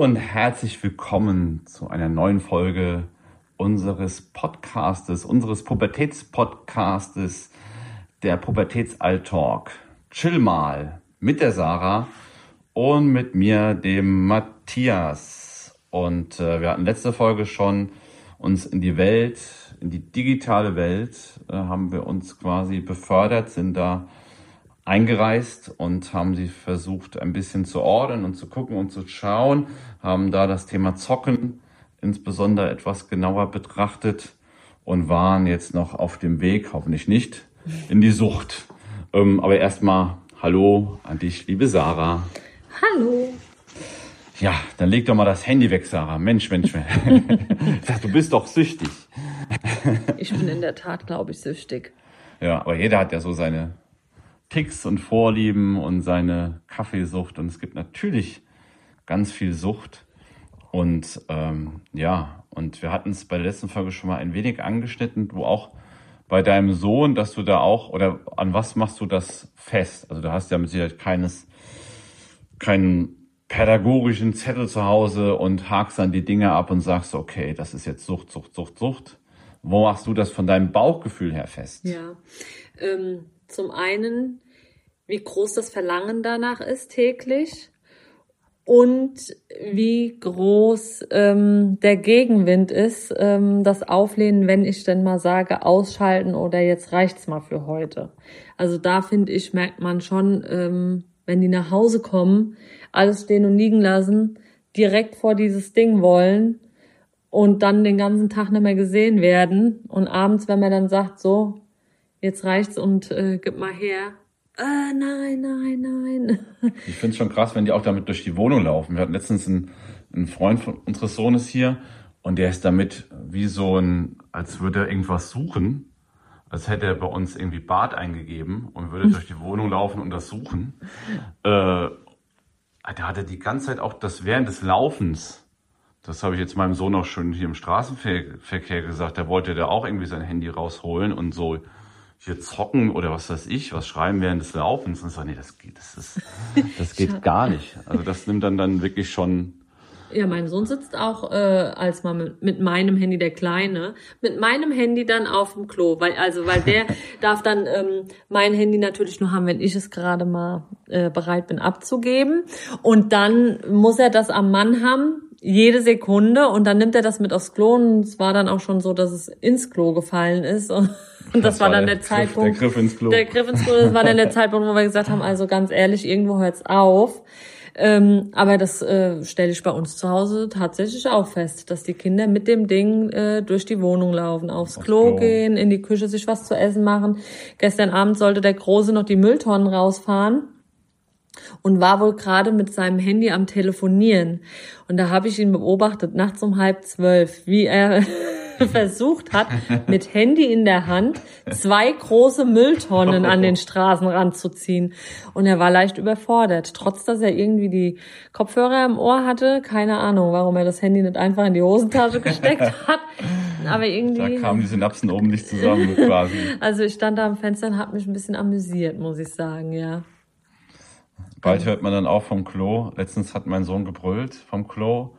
und herzlich willkommen zu einer neuen Folge unseres Podcastes, unseres Pubertätspodcastes, der Pubertätsalltalk. Chill mal mit der Sarah und mit mir, dem Matthias. Und äh, wir hatten letzte Folge schon uns in die Welt, in die digitale Welt, äh, haben wir uns quasi befördert, sind da eingereist und haben sie versucht, ein bisschen zu ordnen und zu gucken und zu schauen, haben da das Thema Zocken insbesondere etwas genauer betrachtet und waren jetzt noch auf dem Weg, hoffentlich nicht, in die Sucht. Ähm, aber erstmal Hallo an dich, liebe Sarah. Hallo. Ja, dann leg doch mal das Handy weg, Sarah. Mensch, Mensch, Mensch. du bist doch süchtig. Ich bin in der Tat, glaube ich, süchtig. Ja, aber jeder hat ja so seine Ticks und Vorlieben und seine Kaffeesucht. Und es gibt natürlich ganz viel Sucht. Und ähm, ja, und wir hatten es bei der letzten Folge schon mal ein wenig angeschnitten. Du auch bei deinem Sohn, dass du da auch, oder an was machst du das fest? Also du hast ja mit Sicherheit keines, keinen pädagogischen Zettel zu Hause und hakst dann die Dinge ab und sagst, okay, das ist jetzt Sucht, Sucht, Sucht, Sucht. Wo machst du das von deinem Bauchgefühl her fest? Ja, ähm, zum einen, wie groß das Verlangen danach ist täglich und wie groß ähm, der Gegenwind ist, ähm, das Auflehnen, wenn ich denn mal sage, ausschalten oder jetzt reicht's mal für heute. Also da finde ich, merkt man schon, ähm, wenn die nach Hause kommen, alles stehen und liegen lassen, direkt vor dieses Ding wollen und dann den ganzen Tag nicht mehr gesehen werden und abends, wenn man dann sagt, so, jetzt reicht's und äh, gib mal her. Äh, nein, nein, nein. Ich finde es schon krass, wenn die auch damit durch die Wohnung laufen. Wir hatten letztens einen, einen Freund von unseres Sohnes hier und der ist damit wie so ein, als würde er irgendwas suchen, als hätte er bei uns irgendwie Bad eingegeben und würde durch die Wohnung laufen und das suchen. Äh, der hatte die ganze Zeit auch das während des Laufens. Das habe ich jetzt meinem Sohn auch schon hier im Straßenverkehr gesagt. Da wollte der auch irgendwie sein Handy rausholen und so hier zocken oder was weiß ich, was schreiben während des Laufens. Und so, nee, das geht, das, ist, das geht gar nicht. Also das nimmt dann dann wirklich schon. Ja, mein Sohn sitzt auch äh, als mal mit, mit meinem Handy, der Kleine, mit meinem Handy dann auf dem Klo, weil also weil der darf dann ähm, mein Handy natürlich nur haben, wenn ich es gerade mal äh, bereit bin abzugeben. Und dann muss er das am Mann haben, jede Sekunde und dann nimmt er das mit aufs Klo und es war dann auch schon so, dass es ins Klo gefallen ist und, das, das, war dann der, der Zeitpunkt. der Griff ins Klo. Der Griff ins Klo, das war dann der Zeitpunkt, wo wir gesagt haben, also ganz ehrlich, irgendwo hört's auf. Ähm, aber das äh, stelle ich bei uns zu Hause tatsächlich auch fest, dass die Kinder mit dem Ding äh, durch die Wohnung laufen, aufs, aufs Klo, Klo, gehen, in die Küche sich was zu essen machen. Gestern Abend sollte der Große noch die Mülltonnen rausfahren und war wohl gerade mit seinem Handy am Telefonieren. Und da habe ich ihn beobachtet, nachts um halb zwölf, wie er versucht hat, mit Handy in der Hand zwei große Mülltonnen an den Straßenrand zu ziehen. Und er war leicht überfordert, trotz dass er irgendwie die Kopfhörer im Ohr hatte. Keine Ahnung, warum er das Handy nicht einfach in die Hosentasche gesteckt hat. Aber irgendwie. Da kamen die Synapsen oben nicht zusammen quasi. Also ich stand da am Fenster und habe mich ein bisschen amüsiert, muss ich sagen, ja. Bald hört man dann auch vom Klo. Letztens hat mein Sohn gebrüllt vom Klo.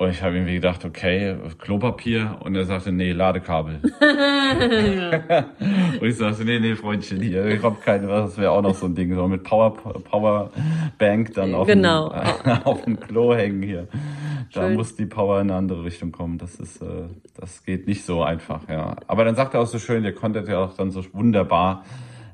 Und ich habe irgendwie gedacht, okay, Klopapier. Und er sagte, nee, Ladekabel. und ich sagte, nee, nee, Freundchen, hier, ich hab keine, das wäre auch noch so ein Ding, so mit Power, Powerbank dann auf, genau. dem, auf dem Klo hängen hier. Da Schön. muss die Power in eine andere Richtung kommen. Das ist, äh, das geht nicht so einfach, ja. Aber dann sagt er auch so schön, der konnte ja auch dann so wunderbar.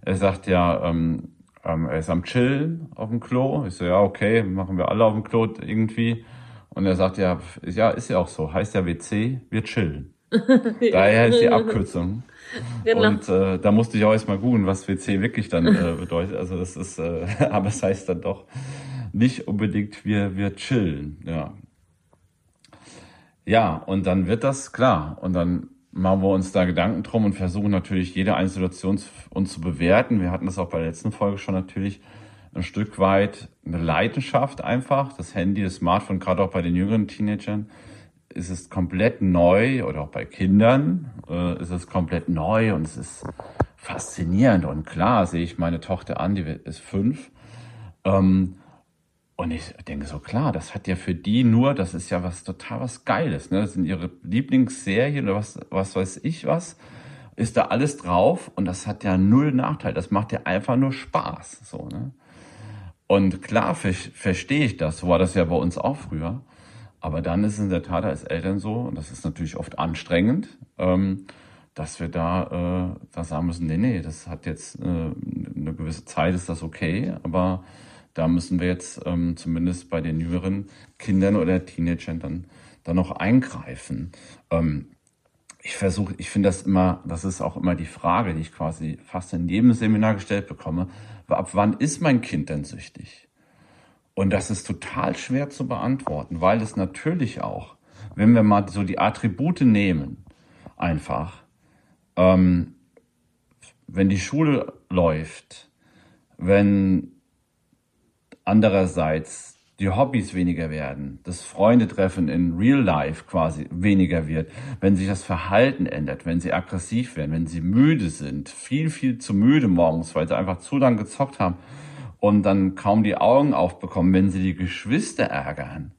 Er sagt ja, ähm, ähm, er ist am Chillen auf dem Klo. Ich so, ja, okay, machen wir alle auf dem Klo irgendwie. Und er sagt, ja, ja, ist ja auch so. Heißt ja WC, wir chillen. Daher ist die Abkürzung. Genau. Und äh, da musste ich auch erstmal googeln, was WC wirklich dann äh, bedeutet. Also das ist, äh, aber es heißt dann doch nicht unbedingt wir, wir chillen. Ja. Ja, und dann wird das klar. Und dann machen wir uns da Gedanken drum und versuchen natürlich jede einzelne Situation uns zu bewerten. Wir hatten das auch bei der letzten Folge schon natürlich ein Stück weit eine Leidenschaft einfach. Das Handy, das Smartphone, gerade auch bei den jüngeren Teenagern, ist es komplett neu oder auch bei Kindern äh, ist es komplett neu und es ist faszinierend. Und klar sehe ich meine Tochter an, die ist fünf. Ähm, Und ich denke so, klar, das hat ja für die nur, das ist ja was total was Geiles. Ne? Das sind ihre Lieblingsserien oder was, was weiß ich was. Ist da alles drauf und das hat ja null Nachteil. Das macht ja einfach nur Spaß. So, ne? Und klar ver verstehe ich das. So war das ja bei uns auch früher. Aber dann ist es in der Tat als Eltern so, und das ist natürlich oft anstrengend, ähm, dass wir da, äh, da sagen müssen, nee, nee, das hat jetzt äh, eine gewisse Zeit, ist das okay, aber da müssen wir jetzt ähm, zumindest bei den jüngeren Kindern oder Teenagern dann, dann noch eingreifen. Ähm, ich versuche, ich finde das immer, das ist auch immer die Frage, die ich quasi fast in jedem Seminar gestellt bekomme. Ab wann ist mein Kind denn süchtig? Und das ist total schwer zu beantworten, weil es natürlich auch, wenn wir mal so die Attribute nehmen, einfach, ähm, wenn die Schule läuft, wenn andererseits die Hobbys weniger werden, das Freundetreffen in Real Life quasi weniger wird, wenn sich das Verhalten ändert, wenn sie aggressiv werden, wenn sie müde sind, viel, viel zu müde morgens, weil sie einfach zu lang gezockt haben und dann kaum die Augen aufbekommen, wenn sie die Geschwister ärgern,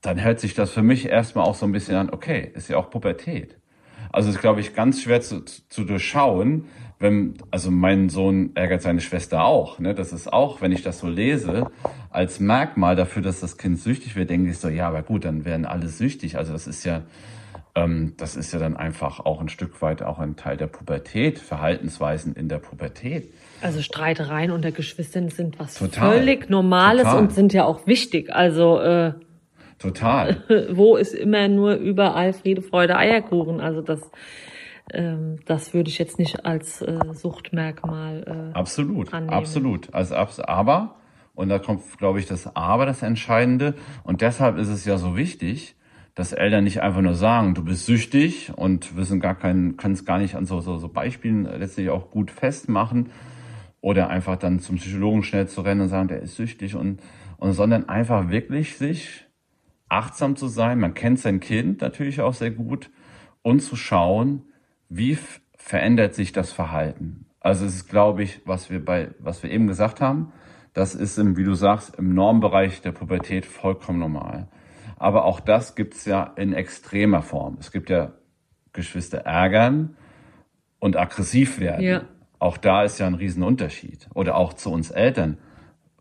dann hört sich das für mich erstmal auch so ein bisschen an, okay, ist ja auch Pubertät. Also ist, glaube ich, ganz schwer zu, zu durchschauen, wenn, also mein Sohn ärgert seine Schwester auch. Ne? Das ist auch, wenn ich das so lese, als Merkmal dafür, dass das Kind süchtig wird, denke ich so, ja, aber gut, dann werden alle süchtig. Also das ist ja, ähm, das ist ja dann einfach auch ein Stück weit auch ein Teil der Pubertät, Verhaltensweisen in der Pubertät. Also Streitereien unter Geschwistern sind was Total. völlig Normales Total. und sind ja auch wichtig. Also äh, Total. wo ist immer nur überall Friede, Freude, Eierkuchen? Also das ähm, das würde ich jetzt nicht als äh, Suchtmerkmal äh, absolut, annehmen. absolut. Also aber und da kommt, glaube ich, das Aber das Entscheidende und deshalb ist es ja so wichtig, dass Eltern nicht einfach nur sagen, du bist süchtig und wissen gar keinen, können es gar nicht an so, so, so Beispielen letztlich auch gut festmachen oder einfach dann zum Psychologen schnell zu rennen und sagen, der ist süchtig und, und sondern einfach wirklich sich achtsam zu sein. Man kennt sein Kind natürlich auch sehr gut und zu schauen, wie verändert sich das Verhalten? Also es ist, glaube ich, was wir bei, was wir eben gesagt haben, das ist im, wie du sagst, im Normbereich der Pubertät vollkommen normal. Aber auch das gibt's ja in extremer Form. Es gibt ja Geschwister ärgern und aggressiv werden. Ja. Auch da ist ja ein Riesenunterschied. Oder auch zu uns Eltern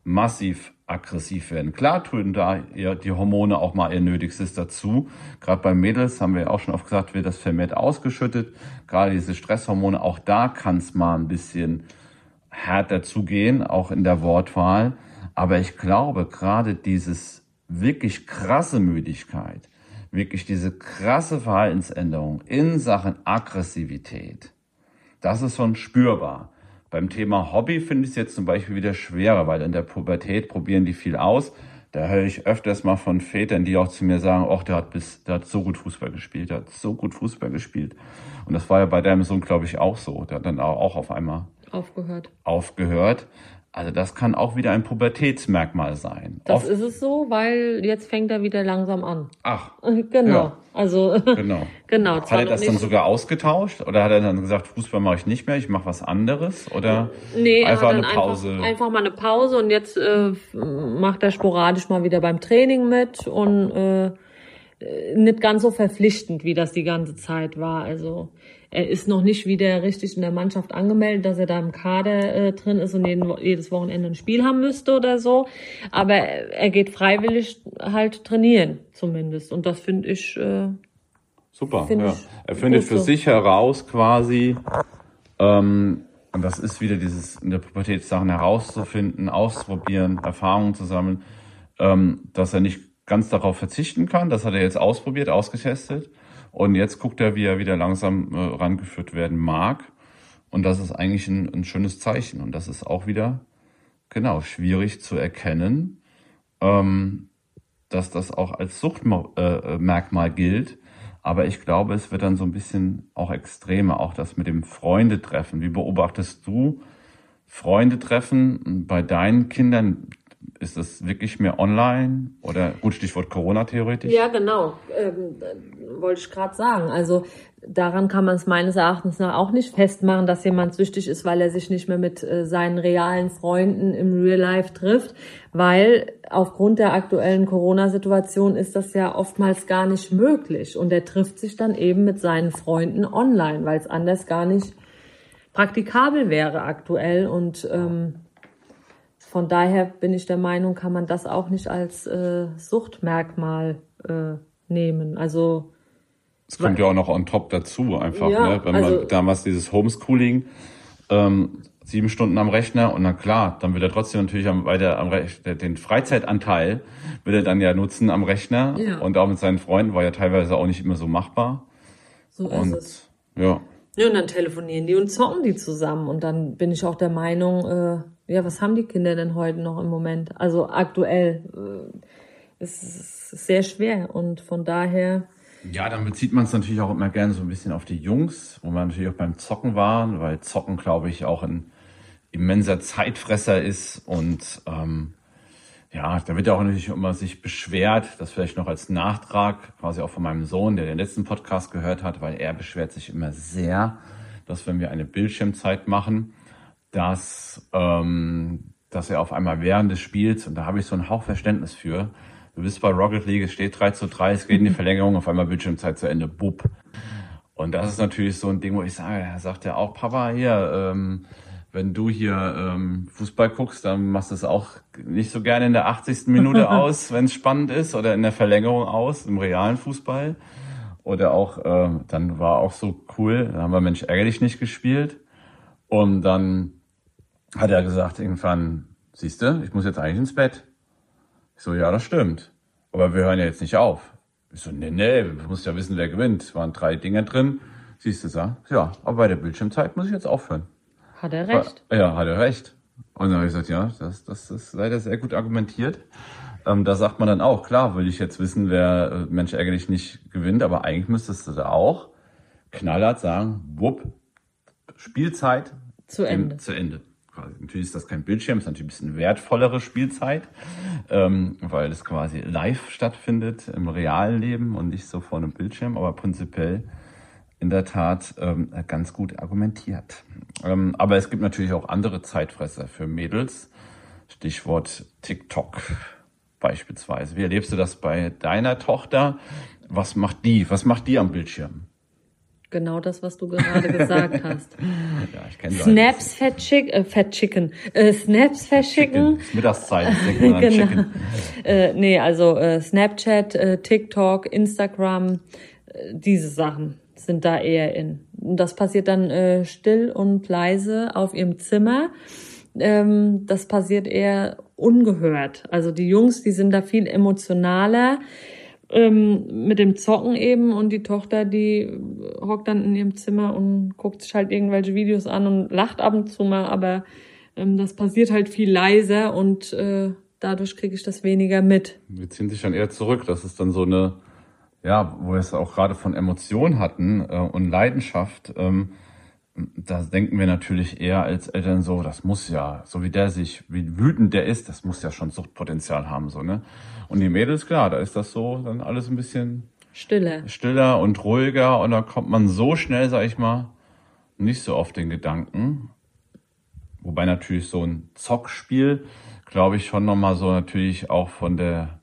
massiv aggressiv werden. Klar tun da die Hormone auch mal ihr Nötigstes dazu. Gerade bei Mädels haben wir auch schon oft gesagt, wird das vermehrt ausgeschüttet. Gerade diese Stresshormone, auch da kann es mal ein bisschen härter zugehen, auch in der Wortwahl. Aber ich glaube, gerade dieses wirklich krasse Müdigkeit, wirklich diese krasse Verhaltensänderung in Sachen Aggressivität, das ist schon spürbar. Beim Thema Hobby finde ich es jetzt zum Beispiel wieder schwerer, weil in der Pubertät probieren die viel aus. Da höre ich öfters mal von Vätern, die auch zu mir sagen, ach, der hat bis, der hat so gut Fußball gespielt, der hat so gut Fußball gespielt. Und das war ja bei deinem Sohn, glaube ich, auch so. Der hat dann auch auf einmal aufgehört. Aufgehört. Also das kann auch wieder ein Pubertätsmerkmal sein. Das Oft ist es so, weil jetzt fängt er wieder langsam an. Ach. Genau. Ja. Also genau. genau. Hat er das dann sogar ausgetauscht oder hat er dann gesagt, Fußball mache ich nicht mehr, ich mache was anderes oder nee, einfach eine Pause? Einfach, einfach, mal eine Pause und jetzt äh, macht er sporadisch mal wieder beim Training mit und äh, nicht ganz so verpflichtend, wie das die ganze Zeit war. Also er ist noch nicht wieder richtig in der Mannschaft angemeldet, dass er da im Kader äh, drin ist und jeden, jedes Wochenende ein Spiel haben müsste oder so. Aber er geht freiwillig halt trainieren, zumindest. Und das finde ich. Äh, Super, find ja. Er findet für so. sich heraus quasi, ähm, und das ist wieder dieses in der Pubertät Sachen herauszufinden, auszuprobieren, Erfahrungen zu sammeln, ähm, dass er nicht ganz darauf verzichten kann. Das hat er jetzt ausprobiert, ausgetestet und jetzt guckt er, wie er wieder langsam äh, rangeführt werden mag. Und das ist eigentlich ein, ein, schönes Zeichen. Und das ist auch wieder, genau, schwierig zu erkennen, ähm, dass das auch als Suchtmerkmal äh, gilt. Aber ich glaube, es wird dann so ein bisschen auch extremer, auch das mit dem Freundetreffen. Wie beobachtest du Freundetreffen bei deinen Kindern? Ist das wirklich mehr online oder gut Stichwort Corona theoretisch? Ja, genau. Ähm, wollte ich gerade sagen. Also daran kann man es meines Erachtens nach auch nicht festmachen, dass jemand süchtig ist, weil er sich nicht mehr mit äh, seinen realen Freunden im Real Life trifft, weil aufgrund der aktuellen Corona-Situation ist das ja oftmals gar nicht möglich und er trifft sich dann eben mit seinen Freunden online, weil es anders gar nicht praktikabel wäre aktuell und ähm, von daher bin ich der Meinung, kann man das auch nicht als äh, Suchtmerkmal äh, nehmen. Also es kommt ja auch noch on top dazu, einfach, ja, ne? Wenn also, man damals dieses Homeschooling, ähm, sieben Stunden am Rechner und dann klar, dann will er trotzdem natürlich am, weiter am Rechner, den Freizeitanteil will er dann ja nutzen am Rechner ja. und auch mit seinen Freunden war ja teilweise auch nicht immer so machbar. So und, ist es. Ja. Ja, und dann telefonieren die und zocken die zusammen und dann bin ich auch der Meinung, äh, ja, was haben die Kinder denn heute noch im Moment? Also aktuell äh, ist es sehr schwer und von daher ja, dann bezieht man es natürlich auch immer gerne so ein bisschen auf die Jungs, wo man natürlich auch beim Zocken war, weil Zocken, glaube ich, auch ein immenser Zeitfresser ist und ähm, ja, da wird ja auch natürlich immer sich beschwert, das vielleicht noch als Nachtrag, quasi auch von meinem Sohn, der den letzten Podcast gehört hat, weil er beschwert sich immer sehr, dass wenn wir eine Bildschirmzeit machen, dass, ähm, dass er auf einmal während des Spiels, und da habe ich so ein Hauch Verständnis für, Du bist bei Rocket League, es steht 3 zu 3, es geht in die Verlängerung, auf einmal Bildschirmzeit zu Ende, bub. Und das ist natürlich so ein Ding, wo ich sage, er sagt ja auch, Papa, hier, ähm, wenn du hier ähm, Fußball guckst, dann machst du es auch nicht so gerne in der 80. Minute aus, wenn es spannend ist, oder in der Verlängerung aus, im realen Fußball. Oder auch, äh, dann war auch so cool, dann haben wir Mensch ärgerlich nicht gespielt. Und dann hat er gesagt, irgendwann, siehst du, ich muss jetzt eigentlich ins Bett. Ich so, ja, das stimmt. Aber wir hören ja jetzt nicht auf. Ich so, nee, nee, du musst ja wissen, wer gewinnt. Es waren drei Dinge drin. Siehst du, so? ja, aber bei der Bildschirmzeit muss ich jetzt aufhören. Hat er recht? Ja, hat er recht. Und dann habe ich gesagt, ja, das, das ist leider sehr gut argumentiert. Ähm, da sagt man dann auch, klar, will ich jetzt wissen, wer äh, Mensch ärgerlich nicht gewinnt, aber eigentlich müsstest du da auch knallhart sagen, wupp, Spielzeit zu Ende. Zu Ende quasi. Natürlich ist das kein Bildschirm, ist natürlich ein bisschen wertvollere Spielzeit, ähm, weil es quasi live stattfindet im realen Leben und nicht so vor einem Bildschirm, aber prinzipiell in der Tat ähm, ganz gut argumentiert. Ähm, aber es gibt natürlich auch andere Zeitfresser für Mädels. Stichwort TikTok beispielsweise. Wie erlebst du das bei deiner Tochter? Was macht die? Was macht die am Bildschirm? Genau das, was du gerade gesagt hast. ja, ich kenne Snaps Fat, Chick, äh, Fat Chicken. Äh, Snaps Fat Chicken. Mittagszeit, genau. Chicken. Äh, nee, also äh, Snapchat, äh, TikTok, Instagram, äh, diese Sachen sind da eher in. Das passiert dann äh, still und leise auf ihrem Zimmer. Ähm, das passiert eher ungehört. Also die Jungs, die sind da viel emotionaler ähm, mit dem Zocken eben und die Tochter, die hockt dann in ihrem Zimmer und guckt sich halt irgendwelche Videos an und lacht ab und zu mal, aber ähm, das passiert halt viel leiser und äh, dadurch kriege ich das weniger mit. Wir ziehen sich dann eher zurück. Das ist dann so eine, ja, wo wir es auch gerade von Emotionen hatten äh, und Leidenschaft. Ähm, da denken wir natürlich eher als Eltern so, das muss ja, so wie der sich, wie wütend der ist, das muss ja schon Suchtpotenzial haben, so, ne? Und die Mädels, klar, da ist das so dann alles ein bisschen stiller. Stiller und ruhiger und da kommt man so schnell, sag ich mal, nicht so auf den Gedanken. Wobei natürlich so ein Zockspiel, glaube ich, schon nochmal so natürlich auch von der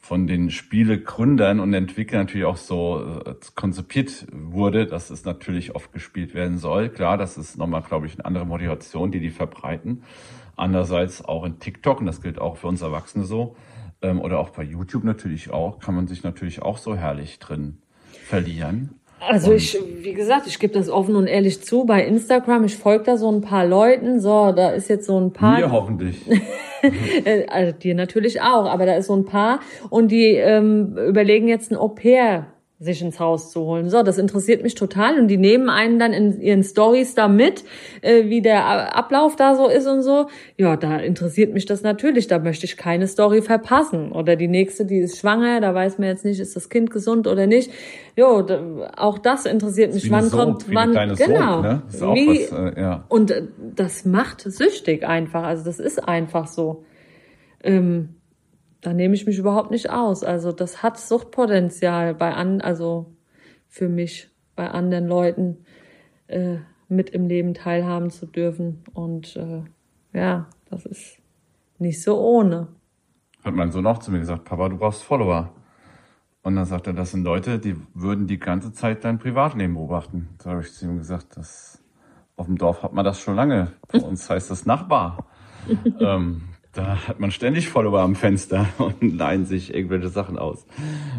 von den Spielegründern und Entwicklern natürlich auch so äh, konzipiert wurde, dass es natürlich oft gespielt werden soll. Klar, das ist nochmal, glaube ich, eine andere Motivation, die die verbreiten. Andererseits auch in TikTok, und das gilt auch für uns Erwachsene so, ähm, oder auch bei YouTube natürlich auch, kann man sich natürlich auch so herrlich drin verlieren. Also ich, wie gesagt, ich gebe das offen und ehrlich zu. Bei Instagram, ich folge da so ein paar Leuten. So, da ist jetzt so ein paar. Mir hoffentlich. Äh, also dir natürlich auch, aber da ist so ein paar und die ähm, überlegen jetzt ein Au-pair sich ins Haus zu holen. So, das interessiert mich total und die nehmen einen dann in ihren Stories da mit, äh, wie der Ablauf da so ist und so. Ja, da interessiert mich das natürlich, da möchte ich keine Story verpassen. Oder die nächste, die ist schwanger, da weiß man jetzt nicht, ist das Kind gesund oder nicht. Jo, da, auch das interessiert mich. Wann kommt, wann, genau. Ne? wie, was, äh, ja. Und äh, das macht süchtig einfach, also das ist einfach so. Ähm, da nehme ich mich überhaupt nicht aus. Also das hat Suchtpotenzial bei an, also für mich, bei anderen Leuten äh, mit im Leben teilhaben zu dürfen. Und äh, ja, das ist nicht so ohne. Hat mein Sohn auch zu mir gesagt, Papa, du brauchst Follower. Und dann sagt er, das sind Leute, die würden die ganze Zeit dein Privatleben beobachten. Da habe ich zu ihm gesagt, das, auf dem Dorf hat man das schon lange. Bei uns heißt das Nachbar. ähm, da hat man ständig Follower am Fenster und leihen sich irgendwelche Sachen aus.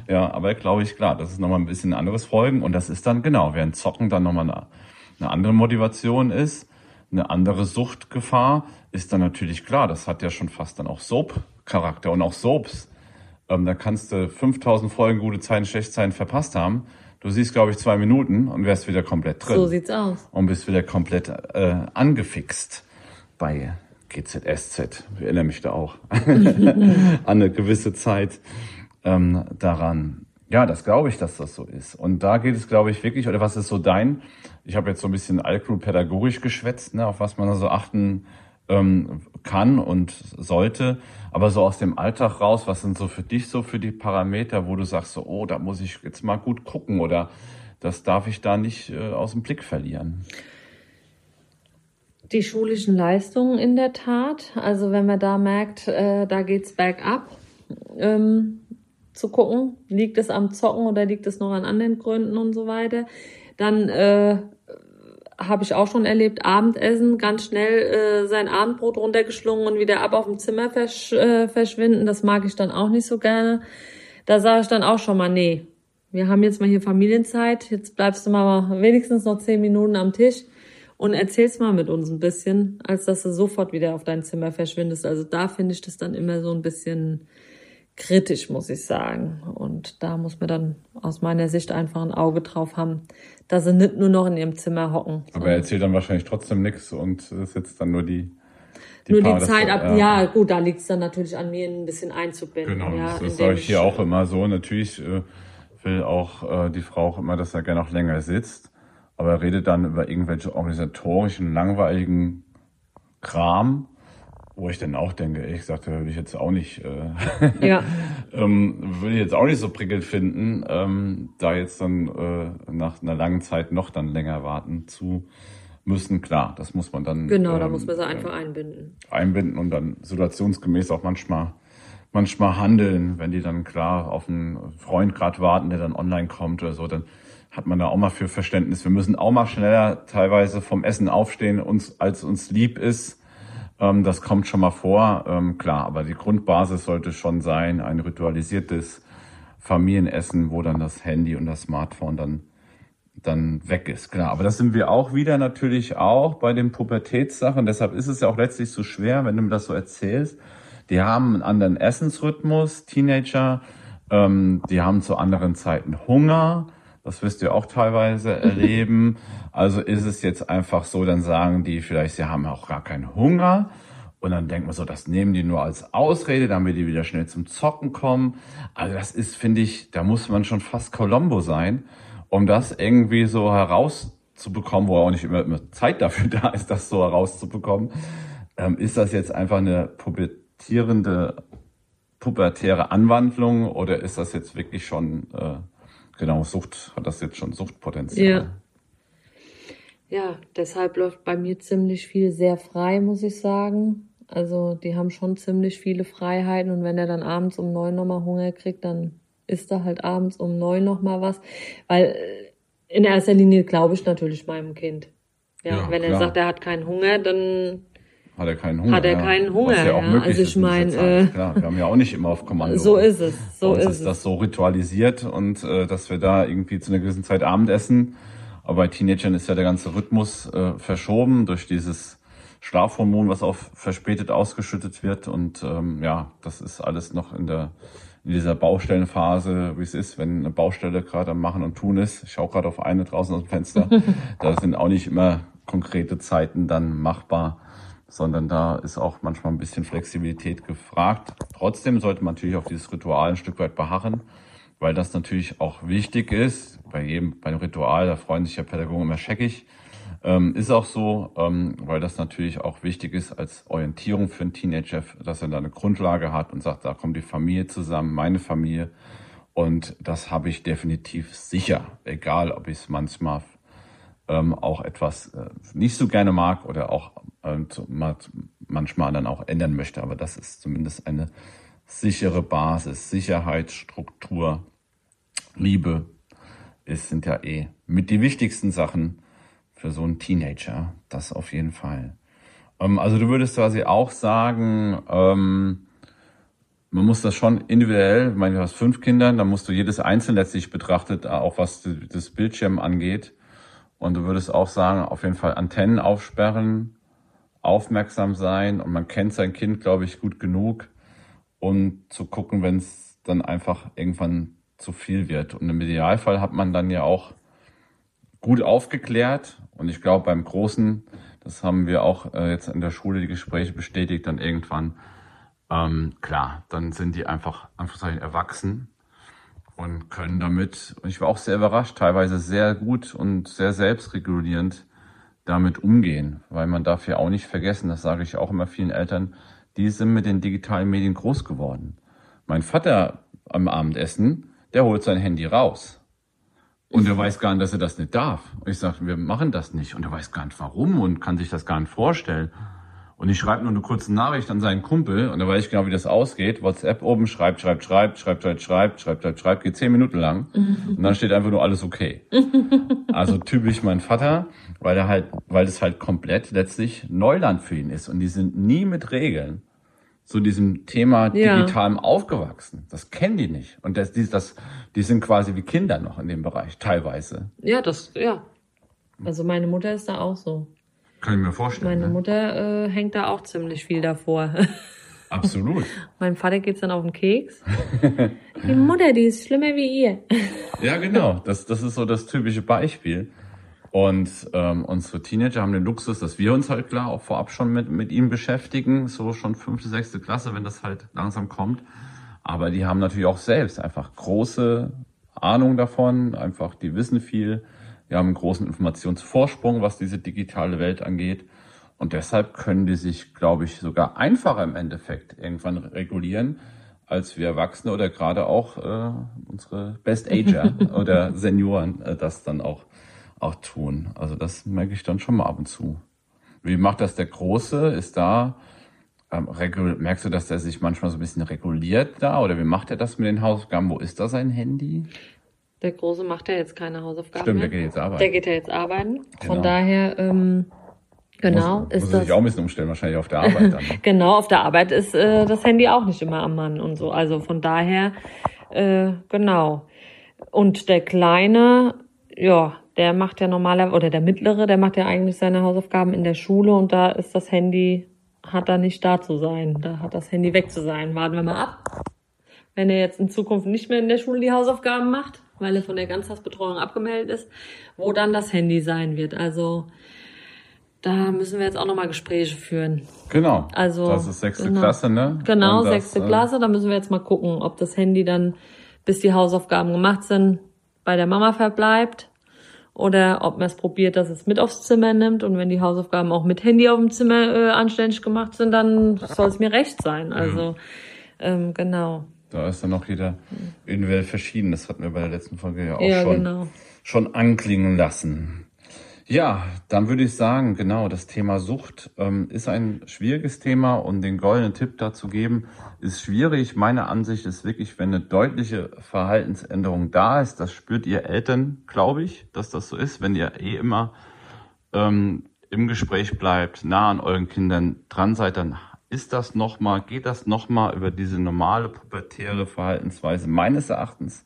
Ja, aber glaube ich, klar, das ist nochmal ein bisschen anderes Folgen. Und das ist dann, genau, während Zocken dann nochmal eine, eine andere Motivation ist, eine andere Suchtgefahr, ist dann natürlich klar, das hat ja schon fast dann auch Soap-Charakter und auch Soaps. Ähm, da kannst du 5000 Folgen gute Zeiten, schlechte Zeiten verpasst haben. Du siehst, glaube ich, zwei Minuten und wärst wieder komplett drin. So sieht's aus. Und bist wieder komplett äh, angefixt bei GZSZ. Ich erinnere mich da auch an eine gewisse Zeit ähm, daran. Ja, das glaube ich, dass das so ist. Und da geht es, glaube ich, wirklich, oder was ist so dein, ich habe jetzt so ein bisschen Alcrew pädagogisch geschwätzt, ne, auf was man da so achten ähm, kann und sollte. Aber so aus dem Alltag raus, was sind so für dich so für die Parameter, wo du sagst, so, oh, da muss ich jetzt mal gut gucken oder das darf ich da nicht äh, aus dem Blick verlieren? Die schulischen Leistungen in der Tat. Also wenn man da merkt, äh, da geht's bergab, ähm, zu gucken, liegt es am Zocken oder liegt es noch an anderen Gründen und so weiter. Dann äh, habe ich auch schon erlebt, Abendessen, ganz schnell äh, sein Abendbrot runtergeschlungen und wieder ab auf dem Zimmer versch äh, verschwinden. Das mag ich dann auch nicht so gerne. Da sage ich dann auch schon mal, nee, wir haben jetzt mal hier Familienzeit, jetzt bleibst du mal wenigstens noch zehn Minuten am Tisch und erzählst mal mit uns ein bisschen, als dass du sofort wieder auf dein Zimmer verschwindest. Also da finde ich das dann immer so ein bisschen kritisch, muss ich sagen. Und da muss man dann aus meiner Sicht einfach ein Auge drauf haben, dass sie nicht nur noch in ihrem Zimmer hocken. Aber er erzählt dann wahrscheinlich trotzdem nichts und sitzt dann nur die die nur Paar, die Zeit ab, ja, ja gut, da liegt es dann natürlich an mir, ein bisschen einzubinden. Genau, ja, das sage ich hier auch immer so. Natürlich äh, will auch äh, die Frau auch immer, dass er gerne noch länger sitzt, aber er redet dann über irgendwelche organisatorischen, langweiligen Kram, wo ich dann auch denke, ich sagte, würde ich jetzt auch nicht, äh, ja. ähm, würde ich jetzt auch nicht so prickelnd finden, ähm, da jetzt dann äh, nach einer langen Zeit noch dann länger warten zu müssen. Klar, das muss man dann. Genau, ähm, da muss man sie einfach einbinden. Einbinden und dann situationsgemäß auch manchmal manchmal handeln, wenn die dann klar auf einen Freund gerade warten, der dann online kommt oder so, dann hat man da auch mal für Verständnis. Wir müssen auch mal schneller teilweise vom Essen aufstehen, uns, als uns lieb ist ähm, das kommt schon mal vor, ähm, klar, aber die Grundbasis sollte schon sein, ein ritualisiertes Familienessen, wo dann das Handy und das Smartphone dann dann weg ist, klar. Aber das sind wir auch wieder natürlich auch bei den Pubertätssachen. Deshalb ist es ja auch letztlich so schwer, wenn du mir das so erzählst. Die haben einen anderen Essensrhythmus, Teenager. Ähm, die haben zu anderen Zeiten Hunger. Das wirst du auch teilweise erleben. Also ist es jetzt einfach so, dann sagen die vielleicht, sie haben auch gar keinen Hunger. Und dann denkt man so, das nehmen die nur als Ausrede, damit die wieder schnell zum Zocken kommen. Also das ist, finde ich, da muss man schon fast Colombo sein, um das irgendwie so herauszubekommen, wo auch nicht immer, immer Zeit dafür da ist, das so herauszubekommen. Ähm, ist das jetzt einfach eine pubertierende, pubertäre Anwandlung oder ist das jetzt wirklich schon äh, Genau, Sucht hat das jetzt schon Suchtpotenzial. Ja. Ja, deshalb läuft bei mir ziemlich viel sehr frei, muss ich sagen. Also die haben schon ziemlich viele Freiheiten und wenn er dann abends um neun nochmal Hunger kriegt, dann isst er halt abends um neun nochmal was. Weil äh, in erster Linie glaube ich natürlich meinem Kind. Ja, ja wenn klar. er sagt, er hat keinen Hunger, dann hat er keinen Hunger. Hat er keinen Hunger. Was ja auch ja. möglich also ich meine, äh, Klar, wir haben ja auch nicht immer auf Kommando. So ist es. So ist, ist das so ritualisiert und äh, dass wir da irgendwie zu einer gewissen Zeit Abendessen. Aber bei Teenagern ist ja der ganze Rhythmus äh, verschoben durch dieses Schlafhormon, was auch verspätet ausgeschüttet wird. Und ähm, ja, das ist alles noch in der in dieser Baustellenphase, wie es ist, wenn eine Baustelle gerade am Machen und Tun ist. Ich schaue gerade auf eine draußen aus dem Fenster. da sind auch nicht immer konkrete Zeiten dann machbar sondern da ist auch manchmal ein bisschen Flexibilität gefragt. Trotzdem sollte man natürlich auf dieses Ritual ein Stück weit beharren, weil das natürlich auch wichtig ist. Bei jedem, bei dem Ritual, da freuen sich ja Pädagogen immer scheckig. Ähm, ist auch so, ähm, weil das natürlich auch wichtig ist als Orientierung für einen Teenager, dass er da eine Grundlage hat und sagt, da kommt die Familie zusammen, meine Familie. Und das habe ich definitiv sicher, egal ob ich es manchmal ähm, auch etwas äh, nicht so gerne mag oder auch äh, manchmal dann auch ändern möchte. Aber das ist zumindest eine sichere Basis, Sicherheit, Struktur, Liebe. Es sind ja eh mit die wichtigsten Sachen für so einen Teenager. Das auf jeden Fall. Ähm, also du würdest quasi auch sagen, ähm, man muss das schon individuell, ich meine, du hast fünf Kinder, da musst du jedes einzeln letztlich betrachtet, auch was das Bildschirm angeht. Und du würdest auch sagen, auf jeden Fall Antennen aufsperren, aufmerksam sein und man kennt sein Kind, glaube ich, gut genug, um zu gucken, wenn es dann einfach irgendwann zu viel wird. Und im Idealfall hat man dann ja auch gut aufgeklärt. Und ich glaube, beim Großen, das haben wir auch äh, jetzt in der Schule die Gespräche bestätigt, dann irgendwann ähm, klar, dann sind die einfach, einfach erwachsen und können damit, und ich war auch sehr überrascht, teilweise sehr gut und sehr selbstregulierend damit umgehen, weil man darf ja auch nicht vergessen, das sage ich auch immer vielen Eltern, die sind mit den digitalen Medien groß geworden. Mein Vater am Abendessen, der holt sein Handy raus. Und er weiß gar nicht, dass er das nicht darf. Und ich sage, wir machen das nicht. Und er weiß gar nicht warum und kann sich das gar nicht vorstellen. Und ich schreibe nur eine kurze Nachricht an seinen Kumpel und da weiß ich genau, wie das ausgeht. WhatsApp oben, schreibt, schreibt, schreibt, schreibt, schreibt, schreibt, schreibt, schreibt, schreibt, geht zehn Minuten lang mhm. und dann steht einfach nur alles okay. also typisch mein Vater, weil er halt, weil das halt komplett letztlich Neuland für ihn ist und die sind nie mit Regeln zu diesem Thema digitalem ja. aufgewachsen. Das kennen die nicht. Und das, die, das, die sind quasi wie Kinder noch in dem Bereich, teilweise. Ja, das, ja. Also meine Mutter ist da auch so. Kann ich mir vorstellen. Meine ne? Mutter äh, hängt da auch ziemlich viel davor. Absolut. Meinem Vater geht's dann auf den Keks. die Mutter, die ist schlimmer wie ihr. ja, genau. Das, das ist so das typische Beispiel. Und ähm, unsere Teenager haben den Luxus, dass wir uns halt klar auch vorab schon mit, mit ihm beschäftigen, so schon fünfte, sechste Klasse, wenn das halt langsam kommt. Aber die haben natürlich auch selbst einfach große Ahnung davon, einfach die wissen viel wir haben einen großen Informationsvorsprung, was diese digitale Welt angeht. Und deshalb können die sich, glaube ich, sogar einfacher im Endeffekt irgendwann regulieren, als wir Erwachsene oder gerade auch äh, unsere Best Ager oder Senioren äh, das dann auch, auch tun. Also das merke ich dann schon mal ab und zu. Wie macht das der Große? Ist da, ähm, merkst du, dass der sich manchmal so ein bisschen reguliert da? Oder wie macht er das mit den Hausaufgaben? Wo ist da sein Handy? Der Große macht ja jetzt keine Hausaufgaben Stimmt, mehr. der geht jetzt arbeiten. Der geht ja jetzt arbeiten. Genau. Von daher, ähm, genau, muss, ist muss das. sich auch ein bisschen umstellen, wahrscheinlich auf der Arbeit dann. genau, auf der Arbeit ist äh, das Handy auch nicht immer am Mann und so. Also von daher, äh, genau. Und der Kleine, ja, der macht ja normalerweise, oder der Mittlere, der macht ja eigentlich seine Hausaufgaben in der Schule und da ist das Handy, hat er nicht da zu sein. Da hat das Handy weg zu sein. Warten wir mal ab. Wenn er jetzt in Zukunft nicht mehr in der Schule die Hausaufgaben macht, weil er von der Ganztagsbetreuung abgemeldet ist, wo dann das Handy sein wird. Also da müssen wir jetzt auch nochmal Gespräche führen. Genau. Also das ist sechste genau. Klasse, ne? Genau, das, sechste äh, Klasse. Da müssen wir jetzt mal gucken, ob das Handy dann, bis die Hausaufgaben gemacht sind, bei der Mama verbleibt oder ob man es probiert, dass es mit aufs Zimmer nimmt und wenn die Hausaufgaben auch mit Handy auf dem Zimmer äh, anständig gemacht sind, dann soll es mir recht sein. Also mhm. ähm, genau. Da ist dann noch jeder individuell verschieden. Das hatten wir bei der letzten Folge ja auch ja, schon, genau. schon anklingen lassen. Ja, dann würde ich sagen, genau, das Thema Sucht ähm, ist ein schwieriges Thema und den goldenen Tipp dazu geben, ist schwierig. Meine Ansicht ist wirklich, wenn eine deutliche Verhaltensänderung da ist, das spürt ihr Eltern, glaube ich, dass das so ist, wenn ihr eh immer ähm, im Gespräch bleibt, nah an euren Kindern dran seid, dann ist das nochmal, geht das nochmal über diese normale pubertäre Verhaltensweise meines Erachtens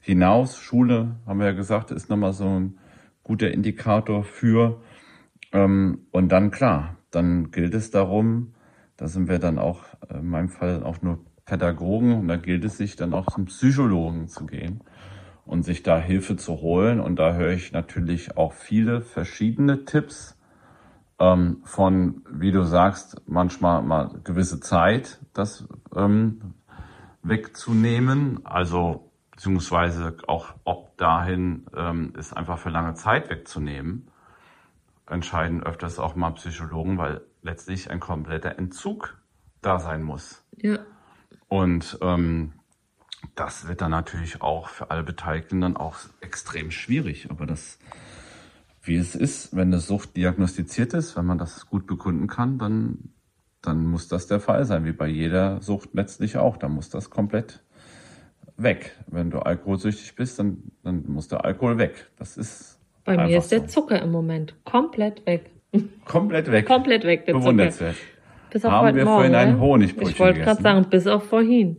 hinaus. Schule, haben wir ja gesagt, ist nochmal so ein guter Indikator für. Ähm, und dann klar, dann gilt es darum, da sind wir dann auch in meinem Fall auch nur Pädagogen und da gilt es sich dann auch zum Psychologen zu gehen und sich da Hilfe zu holen. Und da höre ich natürlich auch viele verschiedene Tipps ähm, von, wie du sagst, manchmal mal gewisse Zeit, das ähm, wegzunehmen. Also beziehungsweise auch ob dahin ähm, ist einfach für lange Zeit wegzunehmen. Entscheiden öfters auch mal Psychologen, weil letztlich ein kompletter Entzug da sein muss. Ja. Und ähm, das wird dann natürlich auch für alle Beteiligten dann auch extrem schwierig. Aber das, wie es ist, wenn eine Sucht diagnostiziert ist, wenn man das gut bekunden kann, dann, dann muss das der Fall sein, wie bei jeder Sucht letztlich auch. Da muss das komplett weg. Wenn du alkoholsüchtig bist, dann, dann muss der Alkohol weg. Das ist. Bei mir ist der so. Zucker im Moment komplett weg. komplett weg. Komplett weg, der Zucker. Bewundernswert. Bis auf Haben wir Morgen, vorhin ein ne? Honigbrötchen Ich wollte gerade sagen, bis auf vorhin.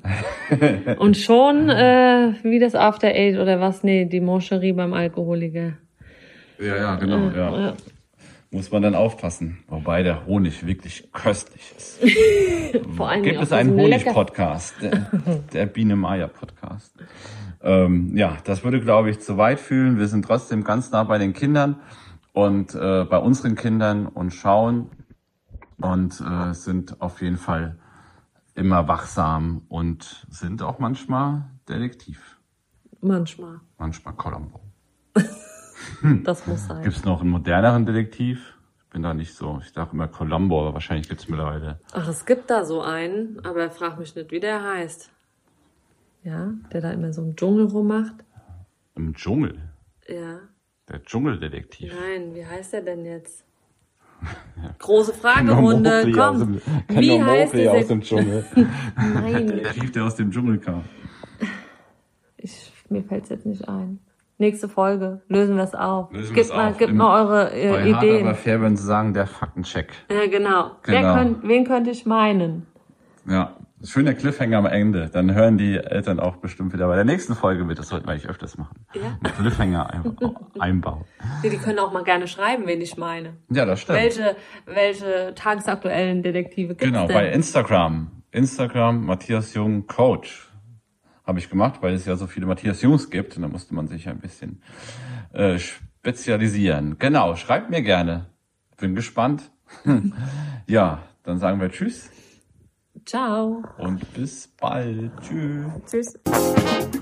Und schon, äh, wie das After Eight oder was? Nee, die Moncherie beim Alkoholiker. Ja, ja, genau. Ja. Ja. Muss man dann aufpassen. Wobei der Honig wirklich köstlich ist. Vor allem Gibt es einen Honig-Podcast, der, der Biene Maya Podcast. Ähm, ja, das würde, glaube ich, zu weit fühlen. Wir sind trotzdem ganz nah bei den Kindern und äh, bei unseren Kindern und schauen und äh, sind auf jeden Fall immer wachsam und sind auch manchmal detektiv, Manchmal. manchmal Columbo. Das muss sein. Gibt es noch einen moderneren Detektiv? Ich bin da nicht so. Ich dachte immer Columbo, aber wahrscheinlich gibt es mittlerweile. Ach, es gibt da so einen, aber frag mich nicht, wie der heißt. Ja, der da immer so im Dschungel rummacht. Im Dschungel. Ja. Der Dschungeldetektiv. Nein, wie heißt der denn jetzt? Große Fragerunde, komm. dem- Wie heißt Mowgli aus dieser? dem Dschungel. Nein, Der Detektiv, der aus dem Dschungel kam. ich, mir fällt's jetzt nicht ein. Nächste Folge lösen wir es auf. Lösen Gebt mal, auf. gebt Im- mal eure äh, Bei Ideen. aber fair würden sie sagen, der Faktencheck. Ja, genau. Wer Genau. könnt, wen könnte ich meinen? Ja, schöner Cliffhanger am Ende. Dann hören die Eltern auch bestimmt wieder. Bei der nächsten Folge wird das sollten wir eigentlich öfters machen. Ja. Einen Cliffhanger ein, einbauen. Nee, die können auch mal gerne schreiben, wen ich meine. Ja, das stimmt. Welche, welche tagesaktuellen Detektive gibt's Genau, denn? bei Instagram. Instagram Matthias Jung Coach. Habe ich gemacht, weil es ja so viele Matthias Jungs gibt und da musste man sich ein bisschen äh, spezialisieren. Genau, schreibt mir gerne. Bin gespannt. ja, dann sagen wir Tschüss Ciao. und bis bald. Tschüss. Tschüss.